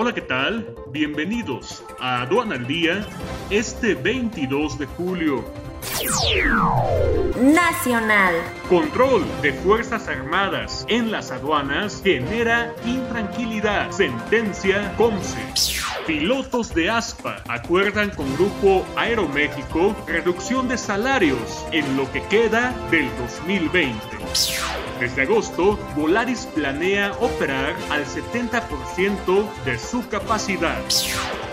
Hola, ¿qué tal? Bienvenidos a Aduana al Día este 22 de julio. Nacional. Control de Fuerzas Armadas en las aduanas genera intranquilidad. Sentencia COMSE. Pilotos de ASPA acuerdan con Grupo Aeroméxico reducción de salarios en lo que queda del 2020. Desde agosto, Volaris planea operar al 70% de su capacidad.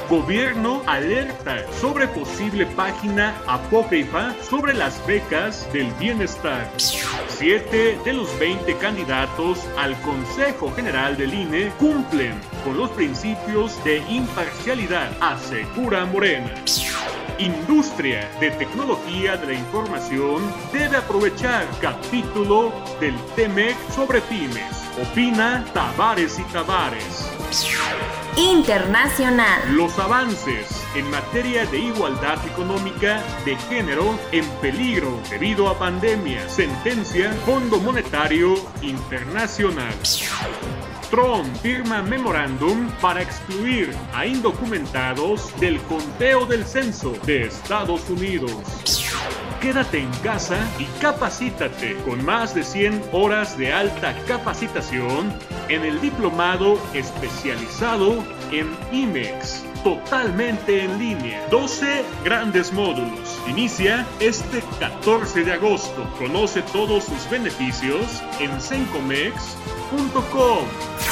Gobierno alerta sobre posible página apócrifa sobre las becas del bienestar. Siete de los 20 candidatos al Consejo General del INE cumplen con los principios de imparcialidad, asegura Morena. Industria de Tecnología de la Información debe aprovechar capítulo del TEMEC sobre pymes. Opina Tavares y Tavares. Internacional. Los avances en materia de igualdad económica de género en peligro debido a pandemia. Sentencia Fondo Monetario Internacional. Trump firma memorándum para excluir a indocumentados del conteo del censo de Estados Unidos. Quédate en casa y capacítate con más de 100 horas de alta capacitación en el diplomado especializado en IMEX, totalmente en línea. 12 grandes módulos. Inicia este 14 de agosto. Conoce todos sus beneficios en sencomex.com.